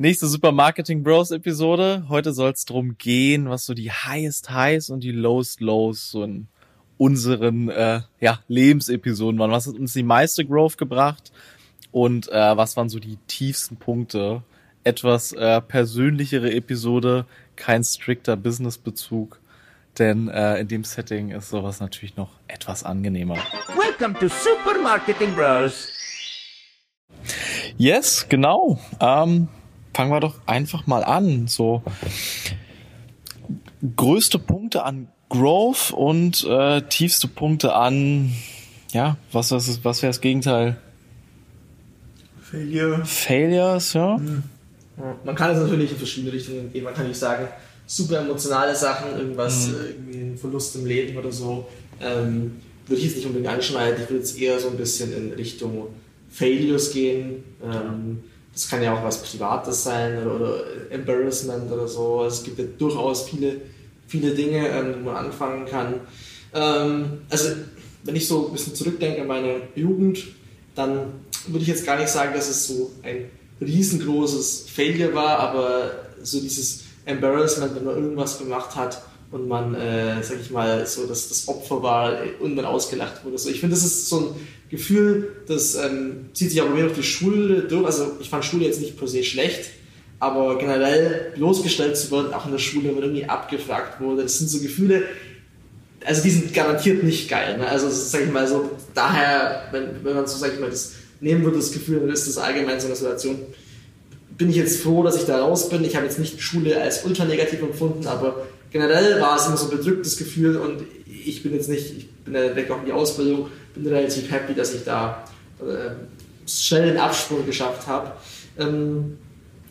Nächste Super Marketing Bros Episode. Heute soll es darum gehen, was so die Highest Highs und die Lowest Lows so in unseren äh, ja, Lebensepisoden waren. Was hat uns die meiste Growth gebracht und äh, was waren so die tiefsten Punkte? Etwas äh, persönlichere Episode, kein strikter Businessbezug, denn äh, in dem Setting ist sowas natürlich noch etwas angenehmer. Welcome to Super Marketing Bros. Yes, genau. Ähm, fangen wir doch einfach mal an. So größte Punkte an Growth und äh, tiefste Punkte an, ja, was, was, was wäre das Gegenteil? Failure. Failures, ja. Mhm. Man kann es natürlich in verschiedene Richtungen gehen. Man kann nicht sagen, super emotionale Sachen, irgendwas, mhm. irgendwie ein Verlust im Leben oder so, ähm, würde ich jetzt nicht unbedingt anschneiden. Ich würde jetzt eher so ein bisschen in Richtung Failures gehen. Ähm, das kann ja auch was Privates sein oder, oder Embarrassment oder so. Es gibt ja durchaus viele, viele Dinge, ähm, wo man anfangen kann. Ähm, also, wenn ich so ein bisschen zurückdenke an meine Jugend, dann würde ich jetzt gar nicht sagen, dass es so ein riesengroßes Failure war, aber so dieses Embarrassment, wenn man irgendwas gemacht hat und man, äh, sag ich mal, so das, das Opfer war und man ausgelacht wurde. So, ich finde, das ist so ein Gefühl, das ähm, zieht sich aber mehr auf die Schule durch. Also ich fand Schule jetzt nicht per se schlecht, aber generell bloßgestellt zu werden, auch in der Schule, wenn man irgendwie abgefragt wurde, das sind so Gefühle, also die sind garantiert nicht geil. Ne? Also sag ich mal so, daher, wenn, wenn man so, sag ich mal, das nehmen würde, das Gefühl, dann ist das allgemein so eine Situation, bin ich jetzt froh, dass ich da raus bin. Ich habe jetzt nicht Schule als ultra negativ empfunden, aber generell war es immer so ein bedrücktes Gefühl und ich bin jetzt nicht, ich bin ja weg auch in die Ausbildung, bin relativ happy, dass ich da äh, schnell den Absprung geschafft habe. Ähm,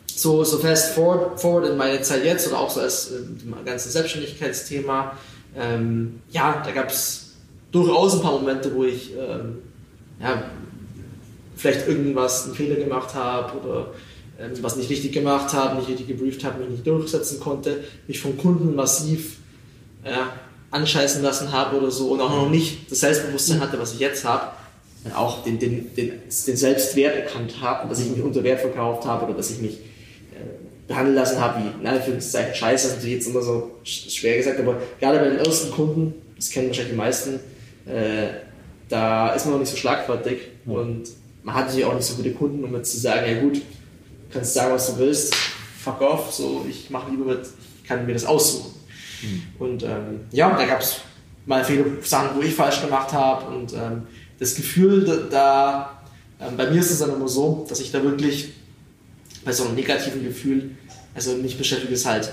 so, so fast forward, forward in meine Zeit jetzt oder auch so als äh, dem Selbstständigkeitsthema. Ähm, ja, da gab es durchaus ein paar Momente, wo ich ähm, ja, vielleicht irgendwas, einen Fehler gemacht habe oder was nicht richtig gemacht habe, nicht richtig gebrieft habe, mich nicht durchsetzen konnte, mich vom Kunden massiv ja, anscheißen lassen habe oder so und auch noch nicht das Selbstbewusstsein hatte, was ich jetzt habe, auch den, den, den, den Selbstwert erkannt habe, dass ich mich unter Wert verkauft habe oder dass ich mich äh, behandeln lassen habe wie, in Anführungszeichen, Scheiße, das ist jetzt immer so schwer gesagt, aber gerade bei den ersten Kunden, das kennen wahrscheinlich die meisten, äh, da ist man noch nicht so schlagfertig mhm. und man hat natürlich auch nicht so gute Kunden, um jetzt zu sagen, ja gut, kannst sagen, was du willst, fuck off, so, ich mache lieber mit, ich kann mir das aussuchen. Mhm. Und ähm, ja, da gab es mal viele Sachen, wo ich falsch gemacht habe und ähm, das Gefühl, da, da ähm, bei mir ist es dann immer so, dass ich da wirklich bei so einem negativen Gefühl, also mich beschäftigt es halt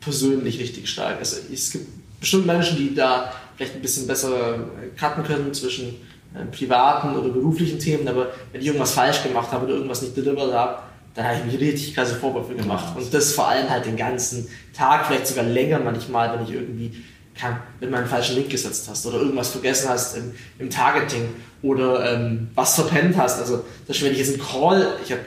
persönlich richtig stark. Also es gibt bestimmt Menschen, die da vielleicht ein bisschen besser cutten können zwischen äh, privaten oder beruflichen Themen, aber wenn ich irgendwas falsch gemacht habe oder irgendwas nicht delivered habe, dann habe ich mich richtig krasse Vorwürfe gemacht. Und das vor allem halt den ganzen Tag, vielleicht sogar länger manchmal, wenn ich irgendwie, kann, wenn man einen falschen Link gesetzt hast oder irgendwas vergessen hast im, im Targeting oder ähm, was verpennt hast. Also, dass wenn ich jetzt einen Call, ich habe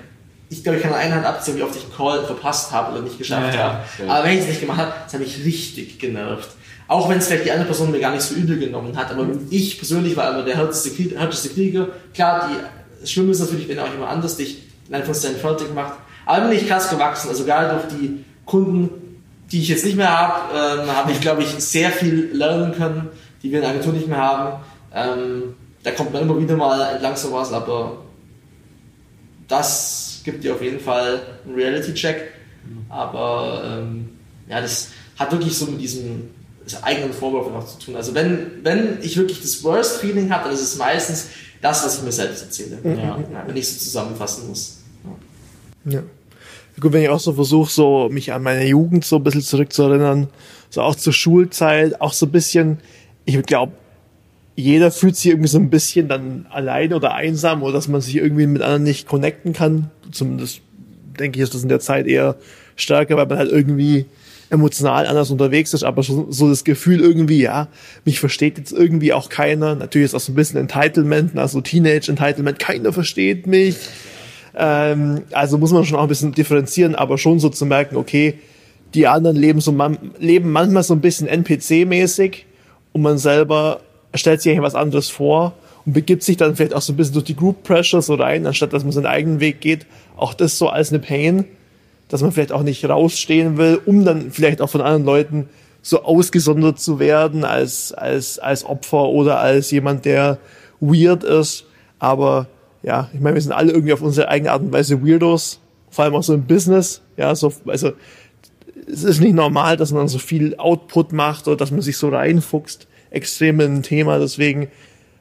ich glaube, ich kann an einer Hand abzählen, wie oft ich einen Call verpasst habe oder nicht geschafft ja, habe. Ja. Aber wenn ich es nicht gemacht habe, das hat mich richtig genervt. Auch wenn es vielleicht die andere Person mir gar nicht so übel genommen hat, aber ich persönlich war immer der härteste, härteste Krieger. Klar, die, das Schlimme ist natürlich, wenn auch jemand anders dich in Anführungszeichen fertig macht. Aber bin ich krass gewachsen. Also gerade durch die Kunden, die ich jetzt nicht mehr habe, ähm, habe ich, glaube ich, sehr viel lernen können, die wir in der Agentur nicht mehr haben. Ähm, da kommt man immer wieder mal entlang sowas, aber das gibt dir auf jeden Fall einen Reality-Check. Aber ähm, ja, das hat wirklich so mit diesem eigenen Vorwürfen auch zu tun. Also wenn, wenn ich wirklich das Worst Feeling habe, dann ist es meistens das, was ich mir selbst erzähle. Ja, wenn ich so zusammenfassen muss. Ja. Gut, wenn ich auch so versuche, so mich an meine Jugend so ein bisschen zurückzuerinnern, so auch zur Schulzeit, auch so ein bisschen, ich glaube, jeder fühlt sich irgendwie so ein bisschen dann alleine oder einsam oder dass man sich irgendwie mit anderen nicht connecten kann. Zumindest denke ich, ist das in der Zeit eher stärker, weil man halt irgendwie emotional anders unterwegs ist, aber so, so das Gefühl irgendwie, ja, mich versteht jetzt irgendwie auch keiner. Natürlich ist auch so ein bisschen Entitlement, also Teenage-Entitlement, keiner versteht mich. Ähm, also muss man schon auch ein bisschen differenzieren, aber schon so zu merken, okay, die anderen leben so man, leben manchmal so ein bisschen NPC-mäßig und man selber stellt sich eigentlich was anderes vor und begibt sich dann vielleicht auch so ein bisschen durch die Group Pressure so rein, anstatt dass man seinen eigenen Weg geht. Auch das so als eine Pain dass man vielleicht auch nicht rausstehen will, um dann vielleicht auch von anderen Leuten so ausgesondert zu werden als, als, als Opfer oder als jemand, der weird ist. Aber ja, ich meine, wir sind alle irgendwie auf unsere eigene Art und Weise Weirdos, vor allem auch so im Business. Ja, so, also es ist nicht normal, dass man so viel Output macht oder dass man sich so reinfuchst, extrem in ein Thema. Deswegen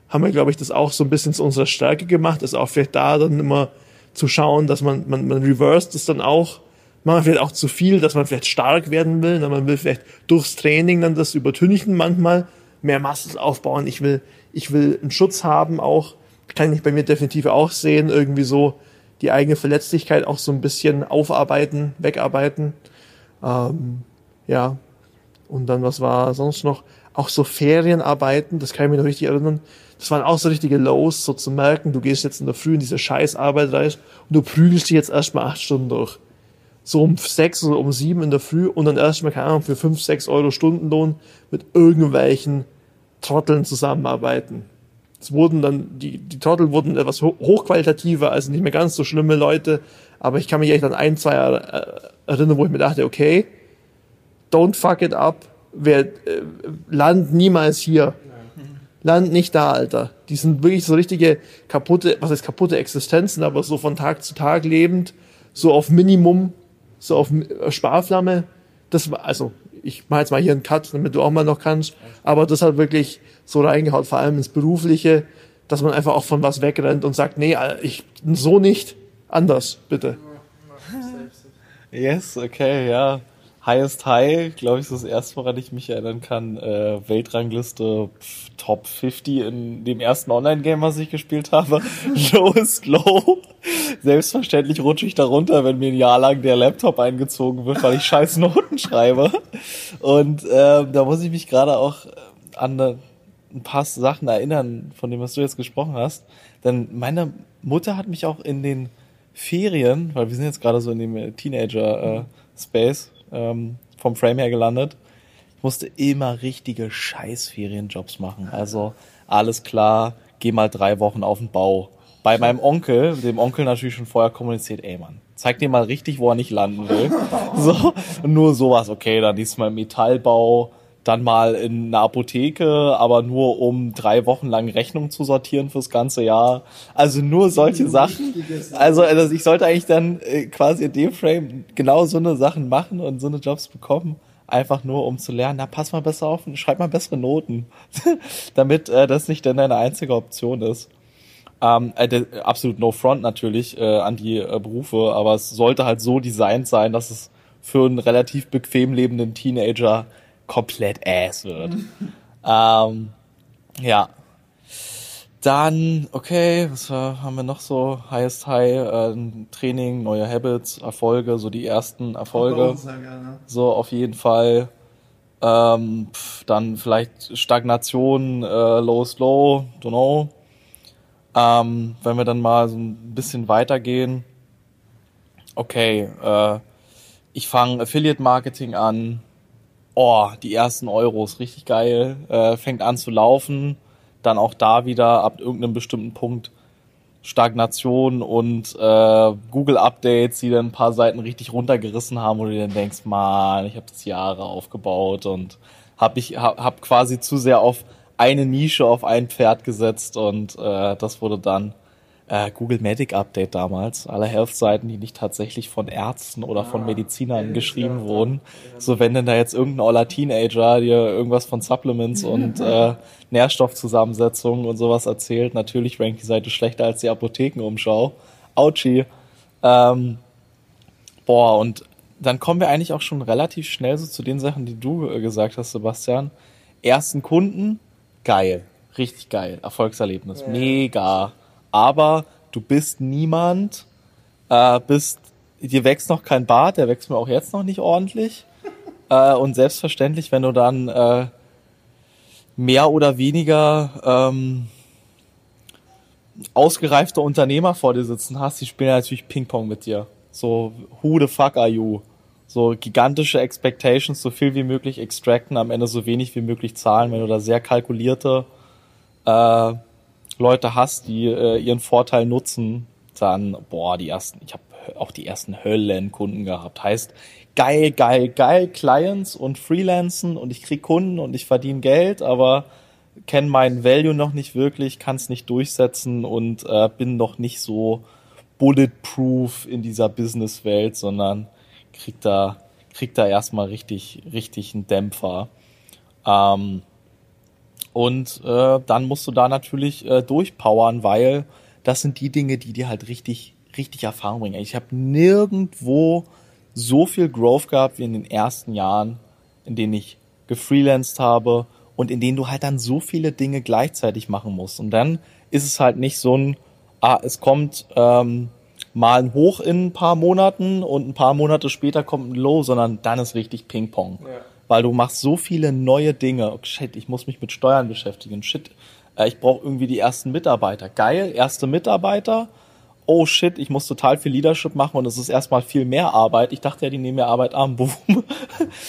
haben wir, glaube ich, das auch so ein bisschen zu unserer Stärke gemacht, ist auch vielleicht da dann immer zu schauen, dass man, man, man reversed es dann auch, man vielleicht auch zu viel, dass man vielleicht stark werden will, man will vielleicht durchs Training dann das übertünchen manchmal, mehr Muskeln aufbauen, ich will, ich will einen Schutz haben auch, kann ich bei mir definitiv auch sehen, irgendwie so die eigene Verletzlichkeit auch so ein bisschen aufarbeiten, wegarbeiten, ähm, ja, und dann was war sonst noch, auch so Ferienarbeiten, das kann ich mich noch richtig erinnern, das waren auch so richtige Lows, so zu merken, du gehst jetzt in der Früh in diese Scheißarbeit rein und du prügelst dich jetzt erstmal acht Stunden durch. So um sechs oder um sieben in der Früh und dann erstmal, keine Ahnung, für fünf, sechs Euro Stundenlohn mit irgendwelchen Trotteln zusammenarbeiten. Es wurden dann, die, die Trottel wurden etwas hochqualitativer, also nicht mehr ganz so schlimme Leute, aber ich kann mich echt an ein, zwei Jahre äh, erinnern, wo ich mir dachte, okay, don't fuck it up, wer, äh, land niemals hier land nicht da, Alter. Die sind wirklich so richtige kaputte, was heißt kaputte Existenzen, aber so von Tag zu Tag lebend, so auf Minimum, so auf Sparflamme. Das war, also, ich mach jetzt mal hier einen Cut, damit du auch mal noch kannst, aber das hat wirklich so reingehaut, vor allem ins Berufliche, dass man einfach auch von was wegrennt und sagt, nee, ich, so nicht, anders, bitte. Yes, okay, ja. Highest High, glaube ich, ist das erste, woran ich mich erinnern kann. Äh, Weltrangliste pf, Top 50 in dem ersten Online-Game, was ich gespielt habe. Lowest Low. Selbstverständlich rutsche ich da runter, wenn mir ein Jahr lang der Laptop eingezogen wird, weil ich scheiß Noten schreibe. Und äh, da muss ich mich gerade auch an ein paar Sachen erinnern, von dem, was du jetzt gesprochen hast. Denn meine Mutter hat mich auch in den Ferien, weil wir sind jetzt gerade so in dem Teenager-Space, äh, ähm, vom Frame her gelandet. Ich musste immer richtige Scheiß-Ferienjobs machen. Also alles klar, geh mal drei Wochen auf den Bau. Bei meinem Onkel, dem Onkel natürlich schon vorher kommuniziert, ey Mann, zeig dir mal richtig, wo er nicht landen will. So, nur sowas, okay, dann diesmal Metallbau, dann mal in einer Apotheke, aber nur um drei Wochen lang Rechnung zu sortieren fürs ganze Jahr. Also nur solche Sachen. Also, also ich sollte eigentlich dann äh, quasi in dem Frame genau so eine Sachen machen und so eine Jobs bekommen. Einfach nur, um zu lernen, na, pass mal besser auf und schreib mal bessere Noten. Damit äh, das nicht dann deine einzige Option ist. Ähm, äh, absolut no front natürlich äh, an die äh, Berufe, aber es sollte halt so designt sein, dass es für einen relativ bequem lebenden Teenager komplett ass wird. ähm, ja. Dann, okay, was haben wir noch so? Highest High, äh, Training, neue Habits, Erfolge, so die ersten Erfolge. So auf jeden Fall. Ähm, pf, dann vielleicht Stagnation, äh, Low Slow, don't know. Ähm, wenn wir dann mal so ein bisschen weitergehen. Okay, äh, ich fange Affiliate Marketing an, oh, die ersten Euros, richtig geil, äh, fängt an zu laufen, dann auch da wieder ab irgendeinem bestimmten Punkt Stagnation und äh, Google-Updates, die dann ein paar Seiten richtig runtergerissen haben, wo du dann denkst, man, ich habe das Jahre aufgebaut und habe ich hab, hab quasi zu sehr auf eine Nische, auf ein Pferd gesetzt und äh, das wurde dann äh, Google Medic Update damals, alle Health-Seiten, die nicht tatsächlich von Ärzten oder von Medizinern geschrieben wurden. So wenn denn da jetzt irgendein oller Teenager dir irgendwas von Supplements und äh, Nährstoffzusammensetzungen und sowas erzählt, natürlich rankt die Seite schlechter als die Apothekenumschau. Autschi. Ähm, boah, und dann kommen wir eigentlich auch schon relativ schnell so zu den Sachen, die du äh, gesagt hast, Sebastian. Ersten Kunden, geil. Richtig geil. Erfolgserlebnis. Mega aber du bist niemand, äh, bist, dir wächst noch kein Bart, der wächst mir auch jetzt noch nicht ordentlich. Äh, und selbstverständlich, wenn du dann äh, mehr oder weniger ähm, ausgereifte Unternehmer vor dir sitzen hast, die spielen natürlich Ping-Pong mit dir. So, who the fuck are you? So gigantische Expectations, so viel wie möglich extracten, am Ende so wenig wie möglich zahlen, wenn du da sehr kalkulierte äh, Leute hast, die äh, ihren Vorteil nutzen, dann, boah, die ersten, ich habe auch die ersten Höllenkunden gehabt. Heißt, geil, geil, geil, Clients und Freelancen und ich krieg Kunden und ich verdiene Geld, aber kenne meinen Value noch nicht wirklich, kann es nicht durchsetzen und äh, bin noch nicht so bulletproof in dieser Businesswelt, sondern krieg da, krieg da erstmal richtig, richtig einen Dämpfer. Ähm, und äh, dann musst du da natürlich äh, durchpowern, weil das sind die Dinge, die dir halt richtig, richtig Erfahrung bringen. Ich habe nirgendwo so viel Growth gehabt wie in den ersten Jahren, in denen ich gefreelanced habe und in denen du halt dann so viele Dinge gleichzeitig machen musst. Und dann ist es halt nicht so ein, ah, es kommt ähm, mal ein Hoch in ein paar Monaten und ein paar Monate später kommt ein Low, sondern dann ist richtig Ping-Pong. Ja. Weil du machst so viele neue Dinge. Oh, shit, ich muss mich mit Steuern beschäftigen. Shit, äh, ich brauche irgendwie die ersten Mitarbeiter. Geil, erste Mitarbeiter. Oh shit, ich muss total viel Leadership machen und es ist erstmal viel mehr Arbeit. Ich dachte ja, die nehmen mir Arbeit an. Boom.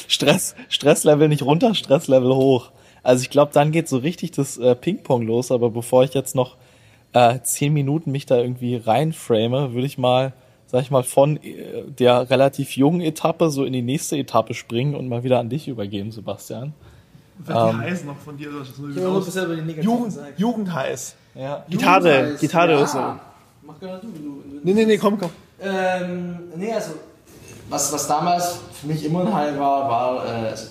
Stress, Stresslevel nicht runter, Stresslevel hoch. Also ich glaube, dann geht so richtig das äh, Ping-Pong los. Aber bevor ich jetzt noch äh, zehn Minuten mich da irgendwie reinframe, würde ich mal, sag ich mal, von äh, der relativ jungen Etappe so in die nächste Etappe springen und mal wieder an dich übergeben, Sebastian. Was ähm, die heiß noch von dir? Das so ja, aus. Über die Jugend, Jugendheiß. Ja. Gitarre, Jugendheiß, Gitarre ja. ist so. Mach gerne du, du, du. Nee, nee, nee, komm, komm. Ähm, nee, also, was, was damals für mich immer ein High war, war äh, also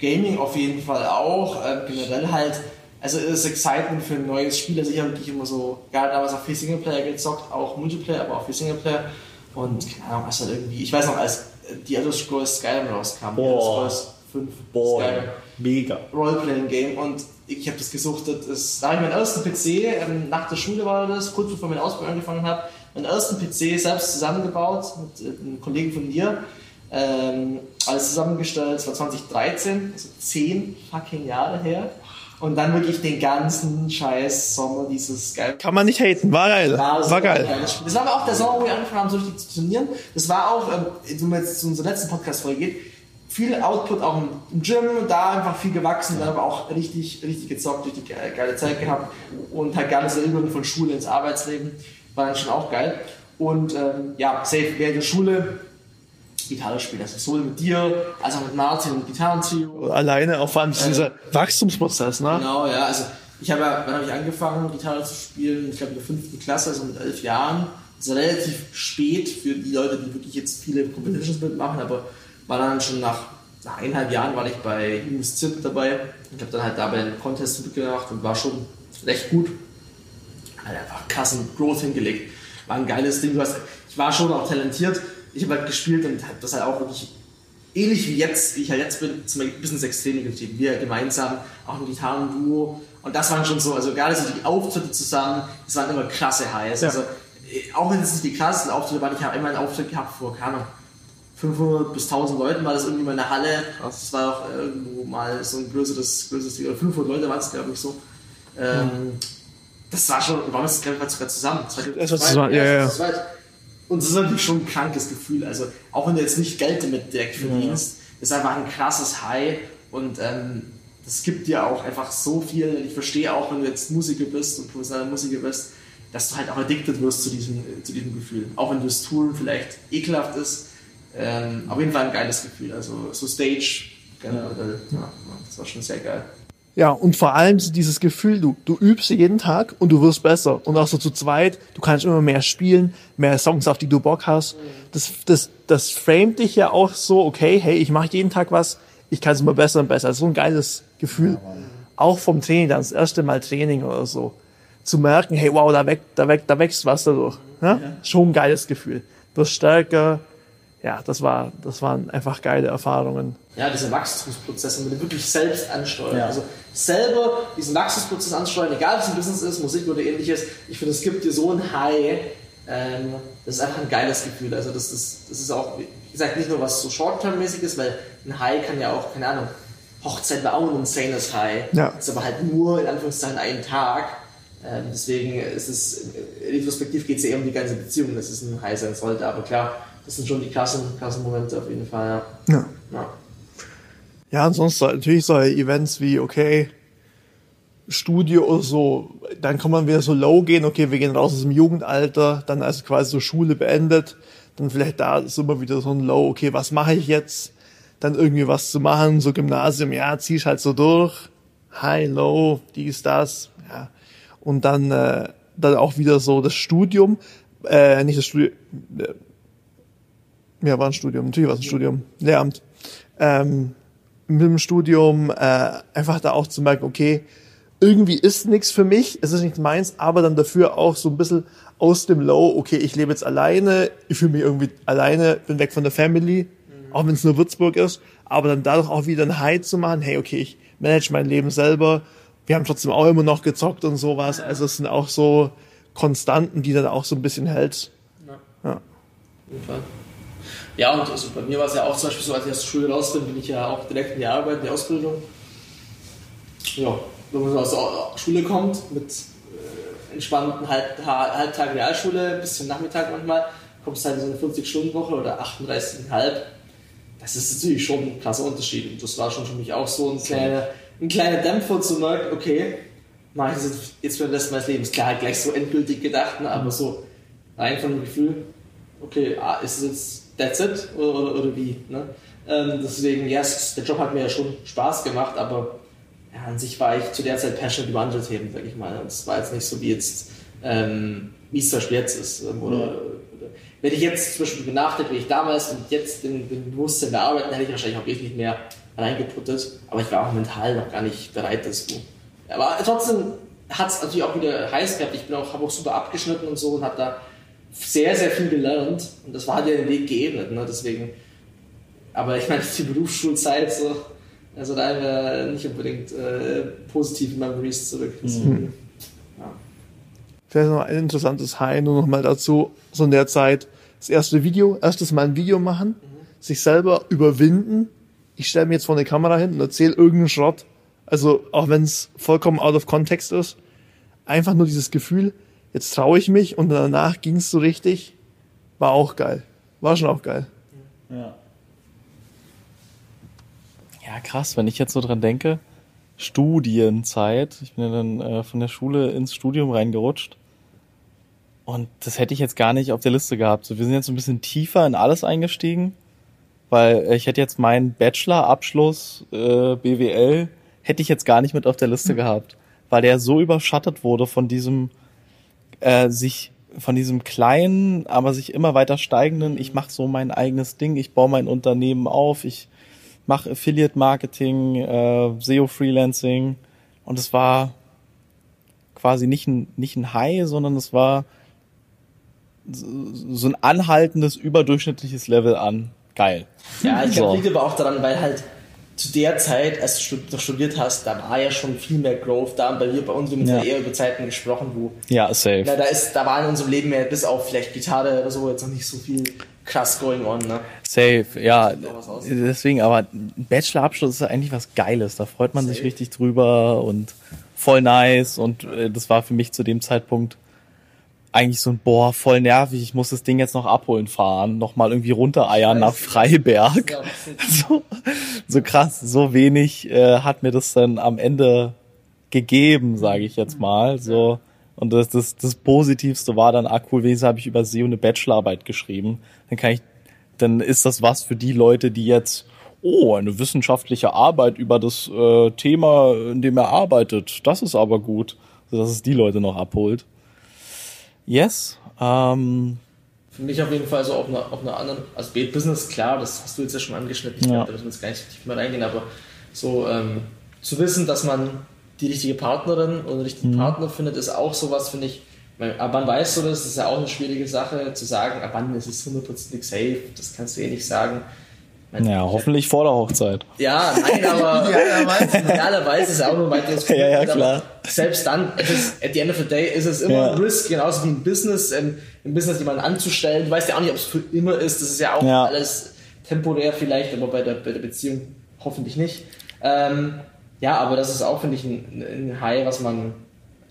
Gaming auf jeden Fall auch. Äh, generell halt also das Excitement für ein neues Spiel. Also ich habe wirklich immer so, gerade damals auch viel Singleplayer gezockt, auch Multiplayer, aber auch viel Singleplayer. Und keine Ahnung, was halt irgendwie, ich weiß noch, als die Elder Scrolls Skyrim rauskam, Boah. Elder Scrolls 5 Boah, Skyrim. Mega. Roleplaying Game und ich habe das gesuchtet. Das, da habe ich meinen ersten PC, ähm, nach der Schule war das, kurz bevor ich meine Ausbildung angefangen habe, meinen ersten PC selbst zusammengebaut mit äh, einem Kollegen von dir. Ähm, alles zusammengestellt, es war 2013, also 10 fucking Jahre her. Und dann wirklich den ganzen scheiß Sommer dieses geil. Kann man nicht haten, war geil. War, war geil. Das war aber auch der Sommer, wo wir angefangen haben, so richtig zu trainieren. Das war auch, ähm, wenn man jetzt zu unserer letzten Podcast-Folge geht, viel Output auch im Gym, da einfach viel gewachsen, dann aber auch richtig, richtig gezockt, richtig geile Zeit gehabt und halt so Übergang von Schule ins Arbeitsleben, war dann schon auch geil. Und ähm, ja, safe während der Schule Gitarre spielen. Also sowohl mit dir als auch mit Martin und Gitarrentrio. Alleine auch vor allem äh, dieser Wachstumsprozess, ne? Genau, ja. Also ich habe ja, wann habe ich angefangen, Gitarre zu spielen? Ich glaube in der fünften Klasse, also mit elf Jahren. Das ist relativ spät für die Leute, die wirklich jetzt viele Competitions mitmachen, aber war dann schon nach, nach eineinhalb Jahren war ich bei Junis Zip dabei. Ich habe dann halt dabei einen Contest mitgemacht und war schon recht gut. Halt einfach krassen Growth hingelegt. War ein geiles Ding. Du hast, ich war schon auch talentiert, ich habe halt gespielt und habe das halt auch wirklich ähnlich wie jetzt, wie ich halt jetzt bin, zum Beispiel Business Extreme getrieben. Wir gemeinsam, auch ein Gitarrenduo. Und das waren schon so, also gerade so die Auftritte zusammen, das waren immer klasse Highs. Ja. Also, äh, auch wenn es nicht die krassesten Auftritte waren, ich habe immer einen Auftritt gehabt vor, keine Ahnung, 500 bis 1000 Leuten war das irgendwie mal in der Halle. Das war auch irgendwo mal so ein größeres, größeres oder 500 Leute waren es, glaube ich, so. Ähm, mhm. Das war schon, waren wir glaube ich, sogar zusammen. Das war, das war zusammen, ja, ja. Und das ist natürlich schon ein krankes Gefühl. Also, auch wenn du jetzt nicht Geld damit direkt verdienst, ja. ist einfach ein krasses High und ähm, das gibt dir auch einfach so viel. Ich verstehe auch, wenn du jetzt Musiker bist und professioneller Musiker bist, dass du halt auch addicted wirst zu diesem, zu diesem Gefühl. Auch wenn das Tool vielleicht ekelhaft ist, ähm, auf jeden Fall ein geiles Gefühl. Also so Stage, generell, ja, das war schon sehr geil. Ja, und vor allem dieses Gefühl, du, du übst jeden Tag und du wirst besser. Und auch so zu zweit, du kannst immer mehr spielen, mehr Songs, auf die du Bock hast. Das, das, das framet dich ja auch so, okay, hey, ich mache jeden Tag was, ich kann es immer besser und besser. So ein geiles Gefühl. auch vom Training, dann das erste Mal Training oder so. Zu merken, hey, wow, da, wächst, da, wächst, da wächst was dadurch. Ja? Schon ein geiles Gefühl. Du wirst stärker, ja, das war, das waren einfach geile Erfahrungen. Ja, diese Wachstumsprozesse, wenn du wirklich selbst ansteuern. Ja. Also selber diesen Wachstumsprozess ansteuern, egal ob es ein Business ist, Musik oder ähnliches. Ich finde, es gibt dir so ein High. Ähm, das ist einfach ein geiles Gefühl. Also das, das, das ist auch, wie gesagt, nicht nur was so short-term-mäßig ist, weil ein High kann ja auch, keine Ahnung, Hochzeit war auch ein insanes High. Ja. Ist aber halt nur in Anführungszeichen einen Tag. Ähm, deswegen ist es, retrospektiv geht es ja eher um die ganze Beziehung, dass es ein High sein sollte. Aber klar, das sind schon die klassen, klassen Momente auf jeden Fall. Ja. ja. ja. Ja, und sonst natürlich solche Events wie, okay, Studio oder so, dann kann man wieder so low gehen, okay, wir gehen raus aus dem Jugendalter, dann also quasi so Schule beendet, dann vielleicht da ist immer wieder so ein Low, okay, was mache ich jetzt? Dann irgendwie was zu machen, so Gymnasium, ja, ziehst halt so durch, High, Low, dies, das, ja. Und dann, äh, dann auch wieder so das Studium, äh, nicht das Studium, äh, ja, war ein Studium, natürlich war es ein Studium, Lehramt. Ähm, mit dem Studium äh, einfach da auch zu merken, okay, irgendwie ist nichts für mich, es ist nicht meins, aber dann dafür auch so ein bisschen aus dem Low, okay, ich lebe jetzt alleine, ich fühle mich irgendwie alleine, bin weg von der Family, auch wenn es nur Würzburg ist, aber dann dadurch auch wieder ein High zu machen, hey, okay, ich manage mein Leben selber, wir haben trotzdem auch immer noch gezockt und sowas, also es sind auch so Konstanten, die dann auch so ein bisschen hält. Ja. Jeden Fall. Ja, und also bei mir war es ja auch zum Beispiel so, als ich aus der Schule raus bin, bin ich ja auch direkt in die Arbeit, in die Ausbildung. Ja, wenn man so aus der Schule kommt, mit äh, entspannten Halb Halbtag Realschule, bisschen Nachmittag manchmal, kommst halt in so eine 40-Stunden-Woche oder 38,5. Das ist natürlich schon ein krasser Unterschied. Und das war schon für mich auch so ein kleiner, ein kleiner Dämpfer zu merken, okay, mache ich das jetzt für den Rest meines Lebens. Klar, gleich so endgültig gedacht, ne, aber so rein von dem Gefühl, okay, ah, ist es jetzt that's it oder, oder, oder wie. Ne? Ähm, deswegen, ja, yes, der Job hat mir ja schon Spaß gemacht, aber ja, an sich war ich zu der Zeit passionate über andere Themen, sag ich mal. Und es war jetzt nicht so wie jetzt, ähm, wie es zum Beispiel jetzt ist. Ähm, oder, oder, wenn ich jetzt zum Beispiel benachdenke, wie ich damals und jetzt den, den Bewusstsein der Arbeit, hätte ich wahrscheinlich auch wesentlich mehr reingeputtet, aber ich war auch mental noch gar nicht bereit dazu. Aber trotzdem hat es natürlich auch wieder heiß gehabt. Ich bin auch, habe auch super abgeschnitten und so und habe da sehr, sehr viel gelernt und das war dir den Weg geebnet, ne? deswegen. Aber ich meine, die Berufsschulzeit, so, also da haben wir nicht unbedingt äh, positive Memories zurück. Mhm. Ja. Vielleicht noch ein interessantes High, nur noch mal dazu, so in der Zeit, das erste Video, erstes Mal ein Video machen, mhm. sich selber überwinden. Ich stelle mir jetzt vor eine Kamera hin und erzähle irgendeinen Schrott. Also auch wenn es vollkommen out of context ist, einfach nur dieses Gefühl, jetzt traue ich mich und danach ging es so richtig. War auch geil. War schon auch geil. Ja. Ja, krass, wenn ich jetzt so dran denke. Studienzeit. Ich bin ja dann äh, von der Schule ins Studium reingerutscht. Und das hätte ich jetzt gar nicht auf der Liste gehabt. So, wir sind jetzt so ein bisschen tiefer in alles eingestiegen, weil ich hätte jetzt meinen Bachelor-Abschluss äh, BWL hätte ich jetzt gar nicht mit auf der Liste mhm. gehabt, weil der so überschattet wurde von diesem äh, sich von diesem kleinen, aber sich immer weiter steigenden, ich mache so mein eigenes Ding, ich baue mein Unternehmen auf, ich mache Affiliate Marketing, äh, SEO Freelancing und es war quasi nicht ein, nicht ein High, sondern es war so ein anhaltendes, überdurchschnittliches Level an. Geil. Ja, ich glaube, so. liegt aber auch daran, weil halt zu der Zeit, als du studiert hast, da war ja schon viel mehr Growth da. Und bei, mir, bei uns, wir haben ja. eher über Zeiten gesprochen, wo. Ja, safe. Na, da, ist, da war in unserem Leben ja bis auf vielleicht Gitarre oder so jetzt noch nicht so viel krass going on, ne? Safe, ja. Deswegen, aber Bachelorabschluss ist eigentlich was Geiles. Da freut man Safe. sich richtig drüber und voll nice. Und äh, das war für mich zu dem Zeitpunkt eigentlich so ein, boah, voll nervig, ich muss das Ding jetzt noch abholen fahren, nochmal irgendwie runtereiern nach Freiberg. So, so krass, so wenig äh, hat mir das dann am Ende gegeben, sage ich jetzt mal. So. Und das, das, das Positivste war dann, ah cool, wenigstens habe ich über SEO eine Bachelorarbeit geschrieben. Dann kann ich, dann ist das was für die Leute, die jetzt, oh, eine wissenschaftliche Arbeit über das äh, Thema, in dem er arbeitet. Das ist aber gut. So dass es die Leute noch abholt. Yes. Ähm, Für mich auf jeden Fall so auf einer, auf einer anderen, also Business, klar, das hast du jetzt ja schon angeschnitten, ich ja. da müssen wir jetzt gar nicht tief mehr reingehen, aber so ähm, zu wissen, dass man die richtige Partnerin oder den richtigen mhm. Partner findet, ist auch sowas, finde ich, ab wann weißt du das? Das ist ja auch eine schwierige Sache zu sagen, ab wann ist es hundertprozentig safe, das kannst du eh nicht sagen. Ja, hoffentlich vor der Hochzeit. Ja, nein, aber idealerweise, idealerweise ist es auch nur ein weiteres Ja, ja, klar. Selbst dann, ist, at the end of the day, ist es immer ja. ein Risk, genauso wie im Business, im, im Business jemanden anzustellen. Du weißt ja auch nicht, ob es für immer ist. Das ist ja auch ja. alles temporär vielleicht, aber bei der, bei der Beziehung hoffentlich nicht. Ähm, ja, aber das ist auch, finde ich, ein, ein High, was man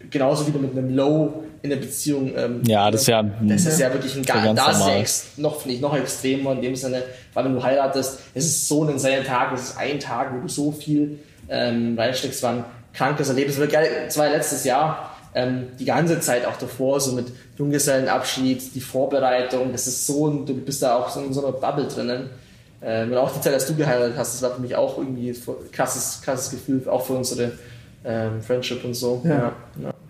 genauso wie mit einem Low in der Beziehung. Ähm, ja, das ist ja, das ist ja wirklich ein gar, da ist ja ex, noch, finde ich, noch extremer in dem Sinne, weil wenn du heiratest, es ist so ein seinen Tag, es ist ein Tag, wo du so viel ähm, reinsteckst, war ein krankes Erlebnis. Das war letztes Jahr, ähm, die ganze Zeit auch davor, so mit Junggesellenabschied, die Vorbereitung, das ist so, ein, du bist da auch so in so einer Bubble drinnen. Ähm, und auch die Zeit, als du geheiratet hast, das war für mich auch irgendwie ein krasses, krasses Gefühl, auch für unsere ähm, Friendship und so. Ja. Ja,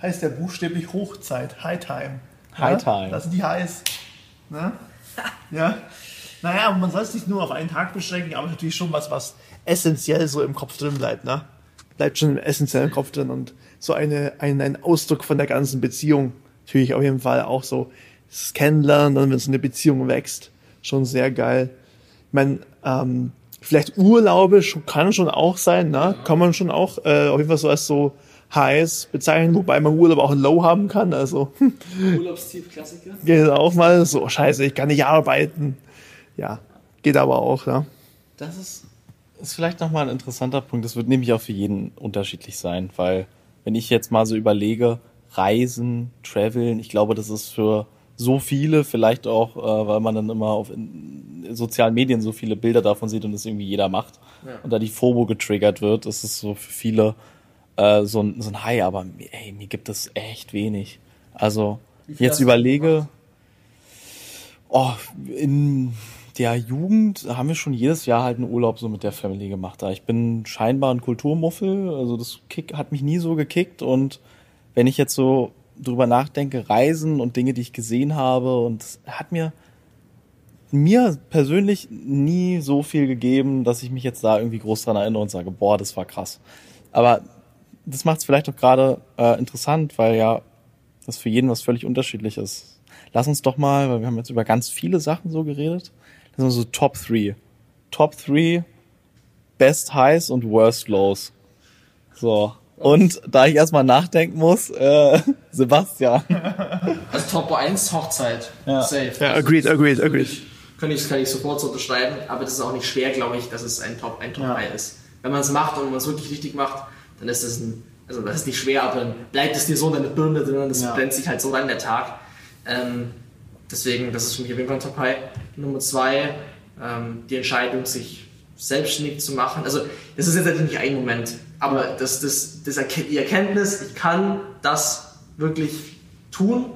Heißt ja buchstäblich Hochzeit, High Time. High Time. Das sind die Highs. Ne? ja. Naja, man soll es nicht nur auf einen Tag beschränken, aber natürlich schon was, was essentiell so im Kopf drin bleibt, ne? Bleibt schon essentiell im Kopf drin und so eine, ein, ein Ausdruck von der ganzen Beziehung. Natürlich auf jeden Fall auch so das Kennenlernen, dann wenn so eine Beziehung wächst. Schon sehr geil. Ich meine, ähm, vielleicht Urlaube schon, kann schon auch sein, ne? Kann man schon auch äh, auf jeden Fall so als so heiß bezeichnen, wobei man Urlaub auch ein Low haben kann. Also Urlaubstief-Klassiker. geht auch mal so, scheiße, ich kann nicht arbeiten. Ja, geht aber auch, ja. Das ist, ist vielleicht nochmal ein interessanter Punkt. Das wird nämlich auch für jeden unterschiedlich sein, weil wenn ich jetzt mal so überlege, Reisen, Traveln, ich glaube, das ist für so viele, vielleicht auch, äh, weil man dann immer auf in, sozialen Medien so viele Bilder davon sieht und das irgendwie jeder macht Ja. und da die FOMO getriggert wird, ist es so für viele äh, so, ein, so ein High, aber ey, mir gibt es echt wenig. Also, jetzt überlege, oh, in der Jugend haben wir schon jedes Jahr halt einen Urlaub so mit der Family gemacht. Da ich bin scheinbar ein Kulturmuffel, also das Kick hat mich nie so gekickt und wenn ich jetzt so drüber nachdenke, Reisen und Dinge, die ich gesehen habe und es hat mir mir persönlich nie so viel gegeben, dass ich mich jetzt da irgendwie groß dran erinnere und sage, boah, das war krass. Aber das macht es vielleicht auch gerade äh, interessant, weil ja das für jeden was völlig unterschiedlich ist. Lass uns doch mal, weil wir haben jetzt über ganz viele Sachen so geredet, lass uns so Top 3. Top 3 Best Highs und Worst Lows. So. Und da ich erstmal nachdenken muss, äh, Sebastian. Also Top 1 Hochzeit. Ja. Safe. Ja, agreed, agreed, agreed. Kann ich, kann ich sofort so unterschreiben, aber das ist auch nicht schwer, glaube ich, dass es ein Top, ein Top Ja. 3 ist. Wenn man es macht und man es wirklich richtig macht, dann ist das ein, also das ist nicht schwer, aber dann bleibt es dir so in deiner Birne drin und das Ja. brennt sich halt so rein der Tag. Ähm, deswegen, das ist für mich auf jeden Fall ein Top 3. Nummer 2, ähm, die Entscheidung, sich selbstständig zu machen. Also, das ist jetzt natürlich nicht ein Moment, aber das, das, das die Erkenntnis, ich kann das wirklich tun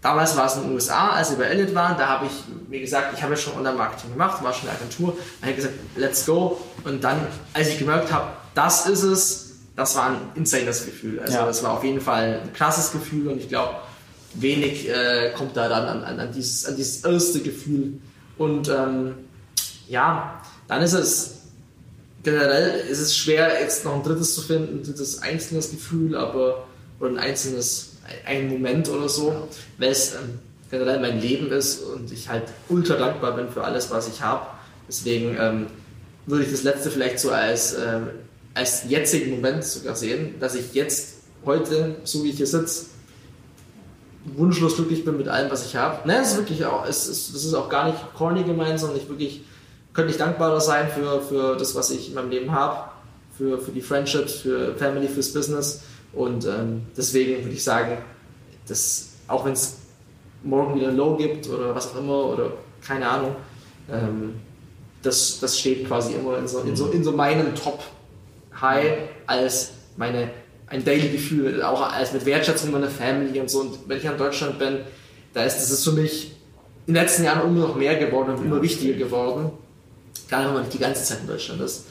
Damals war es in den USA, als wir bei Elliot waren, da habe ich mir gesagt, ich habe ja schon Online-Marketing gemacht, war schon in der Agentur, dann habe ich gesagt, let's go. Und dann, als ich gemerkt habe, das ist es, das war ein insanes Gefühl. Also Ja. das war auf jeden Fall ein krasses Gefühl und ich glaube, wenig äh, kommt da dann an, an, an, dieses, an dieses erste Gefühl. Und ähm, ja, dann ist es generell ist es schwer, jetzt noch ein drittes zu finden, ein drittes einzelnes Gefühl, aber oder ein einzelnes, ein Moment oder so, weil es ähm, generell mein Leben ist und ich halt ultra dankbar bin für alles, was ich habe. Deswegen ähm, würde ich das letzte vielleicht so als, ähm, als jetzigen Moment sogar sehen, dass ich jetzt heute, so wie ich hier sitze, wunschlos glücklich bin mit allem, was ich habe. Ne, es ist wirklich auch, es ist, das ist auch gar nicht corny gemeint, sondern ich wirklich könnte ich dankbarer sein für, für das, was ich in meinem Leben habe, für, für die Friendships, für Family, fürs Business. Und ähm, deswegen würde ich sagen, dass auch wenn es morgen wieder ein Low gibt oder was auch immer oder keine Ahnung, ähm, das, das steht quasi immer in so, in so, in so meinem Top High als meine ein Daily Gefühl, auch als mit Wertschätzung meiner Family und so. Und wenn ich in Deutschland bin, da ist das ist für mich in den letzten Jahren immer noch mehr geworden und immer wichtiger geworden. Gerade wenn man nicht die ganze Zeit in Deutschland ist.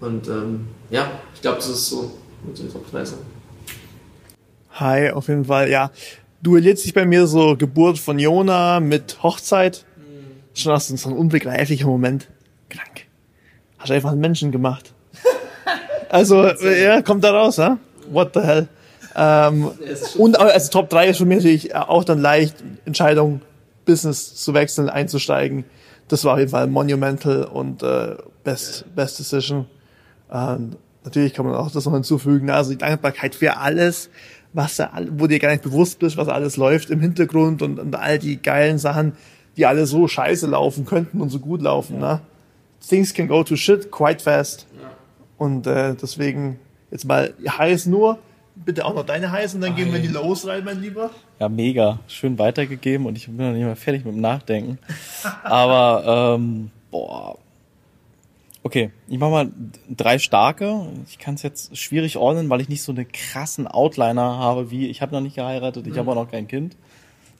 Und ähm, ja, ich glaube, das ist so mit den Top 3 so. Hi, auf jeden Fall, ja. Duelliert sich bei mir so Geburt von Jona mit Hochzeit. Schon aus so ein unbegreiflicher Moment. Krank. Hast einfach einen Menschen gemacht. Also, ja, kommt da raus, ja? What the hell? Ähm, und also Top 3 ist für mich natürlich auch dann leicht, Entscheidung, Business zu wechseln, einzusteigen. Das war auf jeden Fall monumental und äh, best, best decision. Ähm, natürlich kann man auch das noch hinzufügen, also die Dankbarkeit für alles, was da, wo dir gar nicht bewusst bist, was alles läuft im Hintergrund und, und all die geilen Sachen, die alle so scheiße laufen könnten und so gut laufen. Ne? Things can go to shit quite fast. Und äh, deswegen jetzt mal heiß nur, bitte auch noch deine heiß und dann gehen wir in die Lows rein, mein Lieber. Ja, mega. Schön weitergegeben und ich bin noch nicht mal fertig mit dem Nachdenken. Aber, ähm, boah. Okay, ich mach mal drei starke. Ich kann es jetzt schwierig ordnen, weil ich nicht so eine krassen Outliner habe wie ich habe noch nicht geheiratet, ich habe auch noch kein Kind.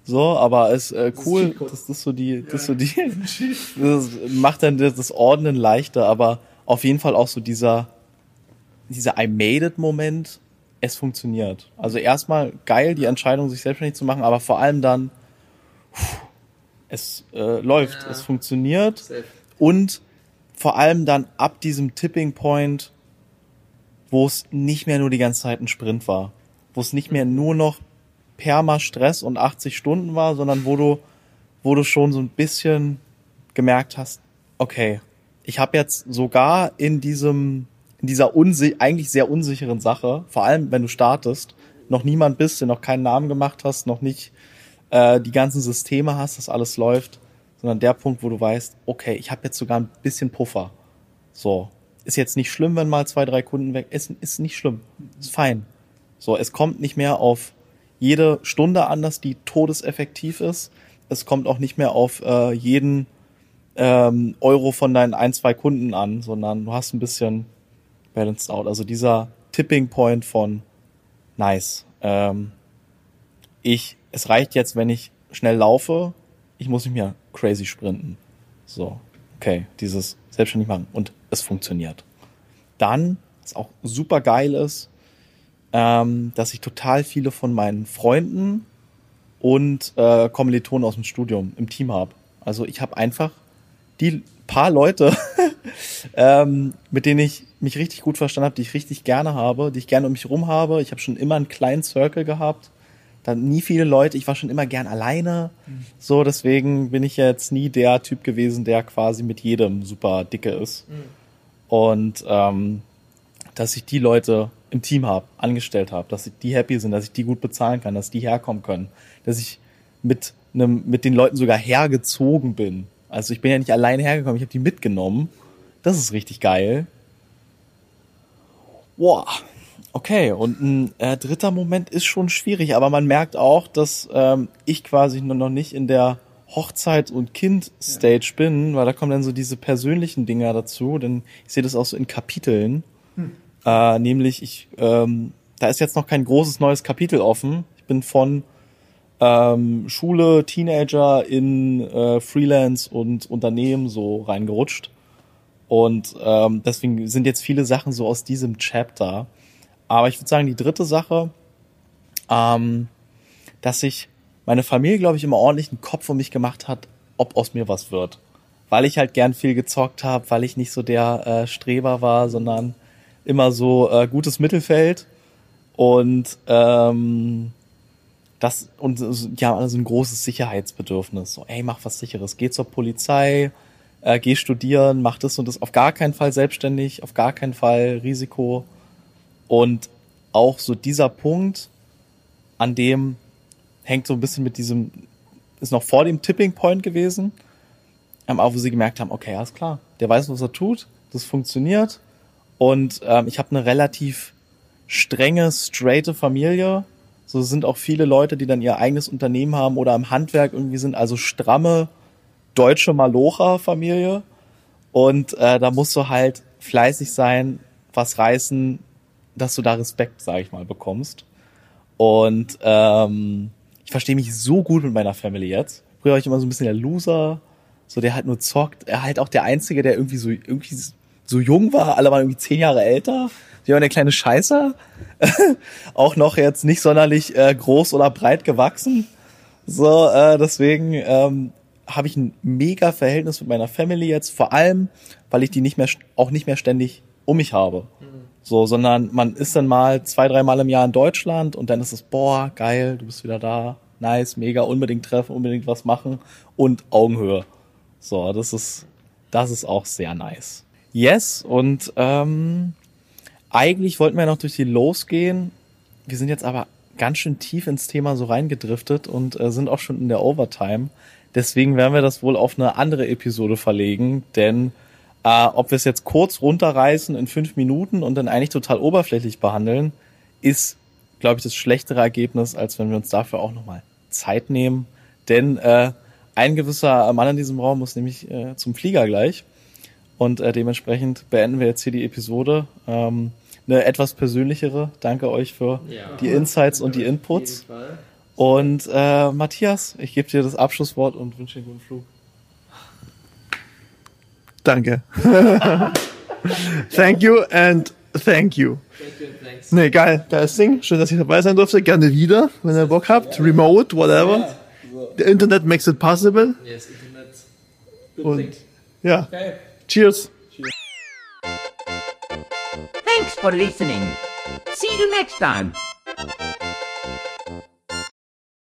So, aber ist äh, cool. Cheatcode. Das ist so die, das ist so die, das macht dann das, das Ordnen leichter, aber auf jeden Fall auch so dieser, dieser I made it Moment. Es funktioniert. Also erstmal geil, die Entscheidung, sich selbstständig zu machen, aber vor allem dann, puh, es äh, läuft, Ja. es funktioniert Safe. und vor allem dann ab diesem Tipping Point, wo es nicht mehr nur die ganze Zeit ein Sprint war, wo es nicht mehr nur noch perma Stress und 80 Stunden war, sondern wo du, wo du schon so ein bisschen gemerkt hast, okay, ich habe jetzt sogar in diesem, in dieser unsi eigentlich sehr unsicheren Sache, vor allem wenn du startest, noch niemand bist, der noch keinen Namen gemacht hast, noch nicht äh, die ganzen Systeme hast, dass alles läuft, sondern der Punkt, wo du weißt, okay, ich habe jetzt sogar ein bisschen Puffer. So. Ist jetzt nicht schlimm, wenn mal zwei, drei Kunden weg ist, ist nicht schlimm. Ist fein. So, es kommt nicht mehr auf jede Stunde an, dass die todeseffektiv ist. Es kommt auch nicht mehr auf äh, jeden ähm, Euro von deinen ein, zwei Kunden an, sondern du hast ein bisschen balanced out. Also dieser Tipping Point von nice. Ähm, ich, es reicht jetzt, wenn ich schnell laufe, ich muss nicht mehr crazy sprinten. So, okay, dieses selbstständig machen und es funktioniert. Dann, was auch super geil ist, ähm, dass ich total viele von meinen Freunden und äh, Kommilitonen aus dem Studium im Team habe. Also ich habe einfach die paar Leute, ähm, mit denen ich mich richtig gut verstanden habe, die ich richtig gerne habe, die ich gerne um mich rum habe. Ich habe schon immer einen kleinen Circle gehabt. Dann nie viele Leute. Ich war schon immer gern alleine. So, deswegen bin ich jetzt nie der Typ gewesen, der quasi mit jedem super dicke ist. Und ähm, dass ich die Leute im Team habe, angestellt habe, dass die happy sind, dass ich die gut bezahlen kann, dass die herkommen können, dass ich mit einem mit den Leuten sogar hergezogen bin. Also ich bin ja nicht alleine hergekommen, ich habe die mitgenommen. Das ist richtig geil. Boah. Okay, und ein äh, dritter Moment ist schon schwierig, aber man merkt auch, dass ähm, ich quasi nur noch nicht in der Hochzeit- und Kind-Stage bin, weil da kommen dann so diese persönlichen Dinger dazu, denn ich sehe das auch so in Kapiteln. Äh, nämlich, ich, ähm, da ist jetzt noch kein großes neues Kapitel offen. Ich bin von ähm, Schule, Teenager in äh, Freelance und Unternehmen so reingerutscht. Und ähm, deswegen sind jetzt viele Sachen so aus diesem Chapter. Aber ich würde sagen, die dritte Sache, ähm, dass sich meine Familie, glaube ich, immer ordentlich einen Kopf um mich gemacht hat, ob aus mir was wird. Weil ich halt gern viel gezockt habe, weil ich nicht so der äh, Streber war, sondern immer so äh, gutes Mittelfeld. Und ähm, das und so- ja, also ein großes Sicherheitsbedürfnis. So, ey, mach was sicheres, geh zur Polizei, äh, geh studieren, mach das und das auf gar keinen Fall selbstständig, auf gar keinen Fall Risiko. Und auch so dieser Punkt, an dem hängt so ein bisschen mit diesem, ist noch vor dem Tipping Point gewesen, ähm, auch wo sie gemerkt haben, okay, alles klar, der weiß, was er tut, das funktioniert. Und ähm, ich habe eine relativ strenge, straighte Familie. So sind auch viele Leute, die dann ihr eigenes Unternehmen haben oder im Handwerk irgendwie sind, also stramme deutsche Malocha-Familie. Und äh, da musst du halt fleißig sein, was reißen, dass du da Respekt, sag ich mal, bekommst. Und ähm, ich verstehe mich so gut mit meiner Family jetzt. Früher war ich immer so ein bisschen der Loser, so der halt nur zockt. Er halt auch der Einzige, der irgendwie so irgendwie so jung war. Alle waren irgendwie zehn Jahre älter. Ich war der kleine Scheißer. auch noch jetzt nicht sonderlich äh, groß oder breit gewachsen. So, äh, deswegen ähm, habe ich ein mega Verhältnis mit meiner Family jetzt, vor allem, weil ich die nicht mehr auch nicht mehr ständig um mich habe. So, sondern man ist dann mal zwei, dreimal im Jahr in Deutschland und dann ist es, boah, geil, du bist wieder da, nice, mega, unbedingt treffen, unbedingt was machen und Augenhöhe. So, das ist, das ist auch sehr nice. Yes, und ähm, eigentlich wollten wir noch durch die Lows gehen. Wir sind jetzt aber ganz schön tief ins Thema so reingedriftet und äh, sind auch schon in der Overtime. Deswegen werden wir das wohl auf eine andere Episode verlegen, denn äh, ob wir es jetzt kurz runterreißen in fünf Minuten und dann eigentlich total oberflächlich behandeln, ist, glaube ich, das schlechtere Ergebnis, als wenn wir uns dafür auch nochmal Zeit nehmen. Denn äh, ein gewisser Mann in diesem Raum muss nämlich äh, zum Flieger gleich. Und äh, dementsprechend beenden wir jetzt hier die Episode. Ähm, eine etwas persönlichere. Danke euch für Ja. die Insights und die Inputs. Und äh, Matthias, ich gebe dir das Abschlusswort und wünsche dir einen guten Flug. Danke. thank you and thank you. Thank you. Nee, geil, geiles Ding. Schön, dass ich dabei sein durfte. Gerne wieder, wenn ihr Bock habt. Remote, whatever. The Internet makes it possible. Yes, Internet. Good Und thing. ja, Okay. Cheers. Thanks for listening. See you next time.